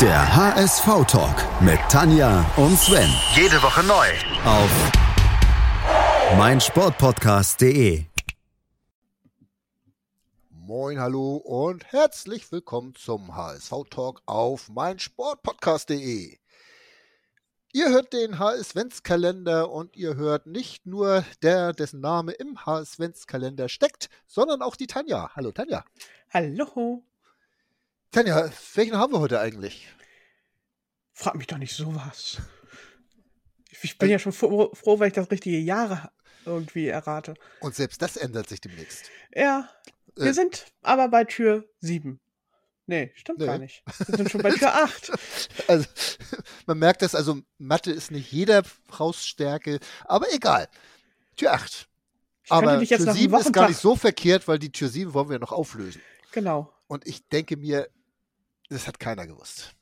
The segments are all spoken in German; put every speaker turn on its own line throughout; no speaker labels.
Der HSV-Talk mit Tanja und Sven.
Jede Woche neu.
Auf meinsportpodcast.de.
Moin, hallo und herzlich willkommen zum HSV-Talk auf meinsportpodcast.de. Ihr hört den HS-Kalender und ihr hört nicht nur der, dessen Name im HS-Kalender steckt, sondern auch die Tanja. Hallo Tanja.
Hallo.
Tanja, welchen haben wir heute eigentlich?
Frag mich doch nicht sowas. Ich bin ja schon froh, froh, weil ich das richtige Jahre irgendwie errate.
Und selbst das ändert sich demnächst.
Ja, wir
Äh.
sind aber bei Tür 7. Nee, stimmt
Nee.
gar nicht. Wir sind schon bei Tür 8.
Also, man merkt das, also Mathe ist nicht jeder Fauststärke, aber egal. Tür 8.
Ich
Aber Tür
nach dem
7 ist gar nicht so verkehrt, weil die Tür 7 wollen wir noch auflösen.
Genau.
Und ich denke mir, das hat keiner gewusst.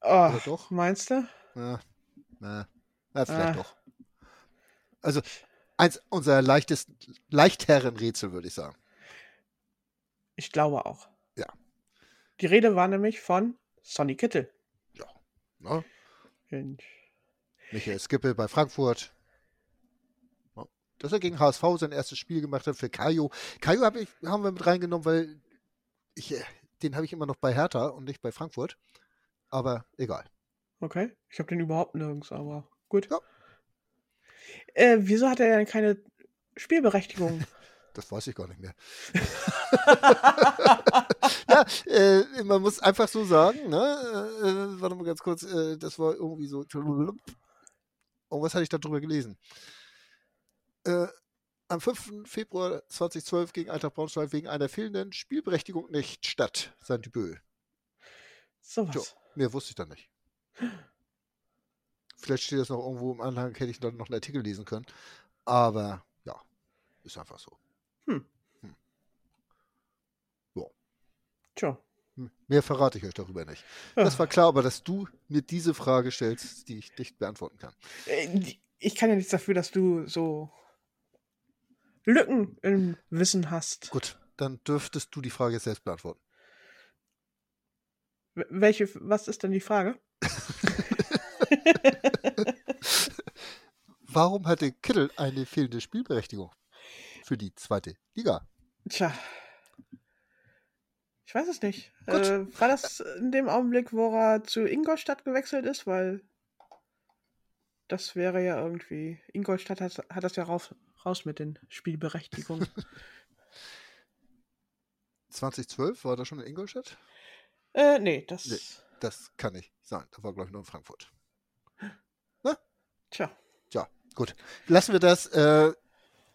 Oh,
doch?
Meinst du?
Ja, na, na vielleicht
Ah.
doch. Also, eins unserer leichtesten, leichteren Rätsel, würde ich sagen.
Ich glaube auch.
Ja.
Die Rede war nämlich von Sonny Kittel.
Ne?
Und
Michael Skippe bei Frankfurt. Ja. Dass er gegen HSV sein erstes Spiel gemacht hat für Kajo. Kajo hab ich, haben wir mit reingenommen, weil ich, äh, den habe ich immer noch bei Hertha und nicht bei Frankfurt. Aber egal.
Okay. Ich habe den überhaupt nirgends, aber gut.
Ja.
Äh, wieso hat er denn keine Spielberechtigung?
Das weiß ich gar nicht mehr. ja, äh, man muss einfach so sagen, ne? Äh, äh, warte mal ganz kurz, äh, das war irgendwie so. Oh, was hatte ich da drüber gelesen? Äh, am 5. Februar 2012 gegen Eintracht Braunschweig wegen einer fehlenden Spielberechtigung nicht statt, sein Debüt.
So was.
mehr wusste ich dann nicht. Vielleicht steht das noch irgendwo im Anhang, hätte ich dann noch einen Artikel lesen können. Aber ja, ist einfach so.
Tja.
Hm, Mehr verrate ich euch darüber nicht. Das war klar, aber dass du mir diese Frage stellst, die ich nicht beantworten kann.
Äh, Ich kann ja nichts dafür, dass du so Lücken im Wissen hast.
Gut, dann dürftest du die Frage jetzt selbst beantworten.
Welche, was ist denn die Frage?
Warum hatte Kittel eine fehlende Spielberechtigung für die zweite Liga?
Tja. Ich weiß es nicht. Äh, war das in dem Augenblick, wo er zu Ingolstadt gewechselt ist? Weil das wäre ja irgendwie. Ingolstadt hat, hat das ja raus, raus mit den Spielberechtigungen.
2012 war das schon in Ingolstadt?
äh, nee, das.
Nee. Das kann nicht sein. Da war, glaube ich, nur in Frankfurt.
Tja.
Ja, gut. Lassen wir das. Äh,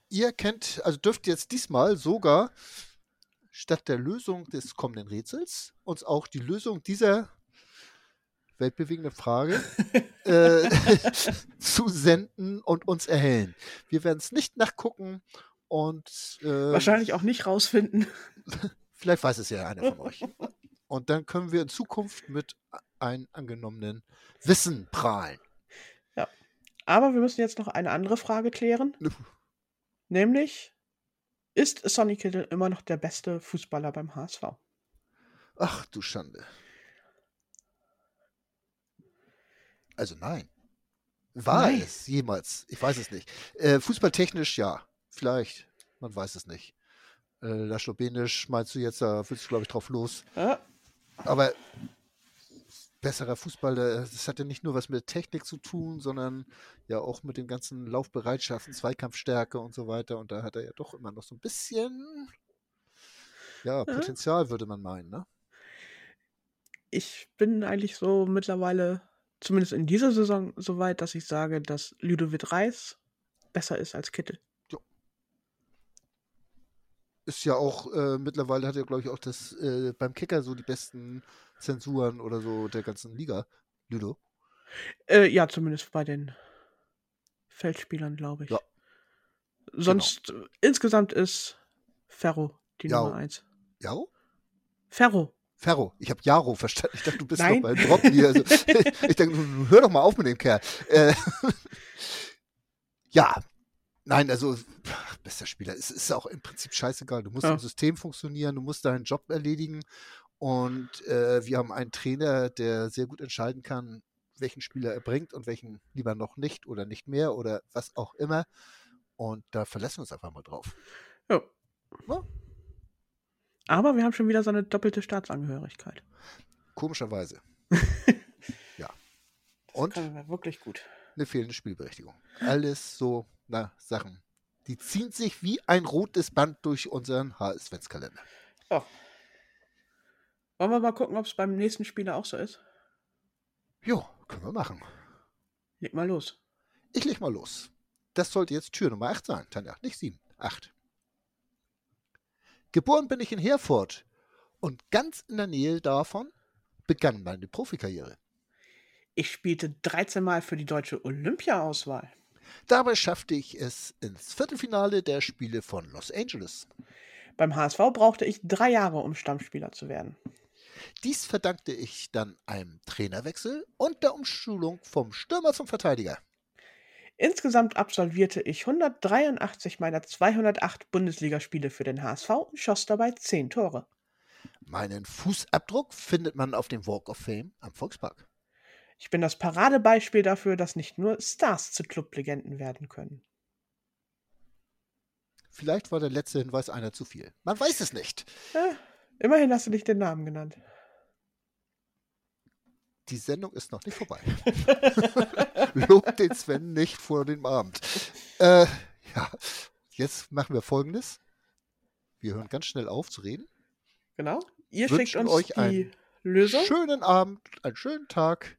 ihr kennt, also dürft jetzt diesmal sogar statt der Lösung des kommenden Rätsels uns auch die Lösung dieser weltbewegenden Frage äh, zu senden und uns erhellen. Wir werden es nicht nachgucken und äh,
Wahrscheinlich auch nicht rausfinden.
vielleicht weiß es ja einer von euch. Und dann können wir in Zukunft mit einem angenommenen Wissen prahlen.
Aber wir müssen jetzt noch eine andere Frage klären. Nämlich, ist Sonny Kittel immer noch der beste Fußballer beim HSV?
Ach du Schande. Also nein. War
Nein.
es jemals? Ich weiß es nicht. Äh, fußballtechnisch ja. Vielleicht. Man weiß es nicht. Äh, Laschobenisch meinst du jetzt, da willst du glaube ich drauf los.
Ja,
Aber besserer Fußballer, das hat ja nicht nur was mit Technik zu tun, sondern ja auch mit den ganzen Laufbereitschaften, Zweikampfstärke und so weiter. Und da hat er ja doch immer noch so ein bisschen ja, Potenzial, würde man meinen, ne?
ich bin eigentlich so mittlerweile, zumindest in dieser Saison, so weit, dass ich sage, dass Ludovic Reis besser ist als Kittel.
ist ja auch, äh, mittlerweile hat er, glaube ich, auch das äh, beim Kicker so die besten Zensuren oder so der ganzen Liga. Ludo.
Äh, ja, zumindest bei den Feldspielern, glaube ich.
Ja.
Sonst äh, insgesamt ist Ferro die
Ja.
Nummer eins.
Jaro?
Ferro.
Ferro. Ich habe Jaro verstanden. Ich dachte, du bist
Nein.
noch bei Brocken hier. Also, ich nun hör doch mal auf mit dem Kerl. Äh, ja. Nein, also, pff, bester Spieler. Es ist auch im Prinzip scheißegal. Du musst
Ja.
im System funktionieren, du musst deinen Job erledigen Und äh, wir haben einen Trainer, der sehr gut entscheiden kann, welchen Spieler er bringt und welchen lieber noch nicht oder nicht mehr oder was auch immer. Und da verlassen wir uns einfach mal drauf.
Ja.
Ja.
Aber wir haben schon wieder so eine doppelte Staatsangehörigkeit.
Komischerweise. ja.
Das
Und
wirklich gut.
eine fehlende Spielberechtigung. Alles so, na, Sachen. Die ziehen sich wie ein rotes Band durch unseren HS-Kalender.
Ja. Wollen wir mal gucken, ob es beim nächsten Spieler auch so ist?
Jo, können wir machen.
Leg mal los.
Ich leg mal los. Das sollte jetzt Tür Nummer 8 sein, Tanja. Nicht 7, 8. Geboren bin ich in Herford und ganz in der Nähe davon begann meine Profikarriere.
Ich spielte 13 Mal für die deutsche Olympia-Auswahl.
Dabei schaffte ich es ins Viertelfinale der Spiele von Los Angeles.
Beim HSV brauchte ich drei Jahre, um Stammspieler zu werden.
Dies verdankte ich dann einem Trainerwechsel und der Umschulung vom Stürmer zum Verteidiger.
Insgesamt absolvierte ich 183 meiner 208 Bundesligaspiele für den HSV und schoss dabei 10 Tore.
Meinen Fußabdruck findet man auf dem Walk of Fame am Volkspark.
Ich bin das Paradebeispiel dafür, dass nicht nur Stars zu Clublegenden werden können.
Vielleicht war der letzte Hinweis einer zu viel. Man weiß es nicht.
Ja, immerhin hast du nicht den Namen genannt.
Die Sendung ist noch nicht vorbei. Lob den Sven nicht vor dem Abend. Äh, ja, jetzt machen wir folgendes. Wir hören ganz schnell auf zu reden.
Genau. Ihr
Wünschen
schickt uns
euch
die
einen
Lösung.
Schönen Abend, einen schönen Tag.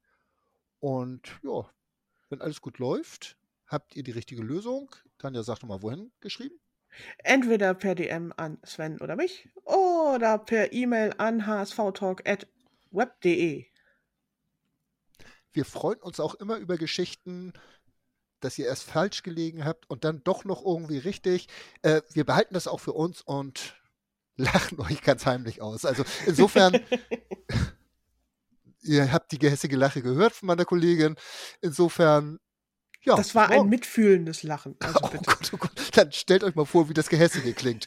Und ja, wenn alles gut läuft, habt ihr die richtige Lösung. Tanja, sag doch mal, wohin geschrieben?
Entweder per DM an Sven oder mich oder per E-Mail an hsvtalk.web.de.
Wir freuen uns auch immer über Geschichten, dass ihr erst falsch gelegen habt und dann doch noch irgendwie richtig. Äh, wir behalten das auch für uns und lachen euch ganz heimlich aus. Also insofern, ihr habt die gehässige Lache gehört von meiner Kollegin. Insofern, ja.
Das war ein
morgen.
mitfühlendes Lachen. Also
Oh
bitte.
Gott, oh Gott. Dann stellt euch mal vor, wie das Gehässige klingt.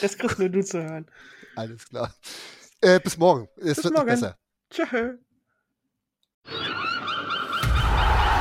Das kriegst nur du zu hören.
Alles klar. Äh, bis morgen. Es
Bis
wird
morgen.
noch besser.
Tschö.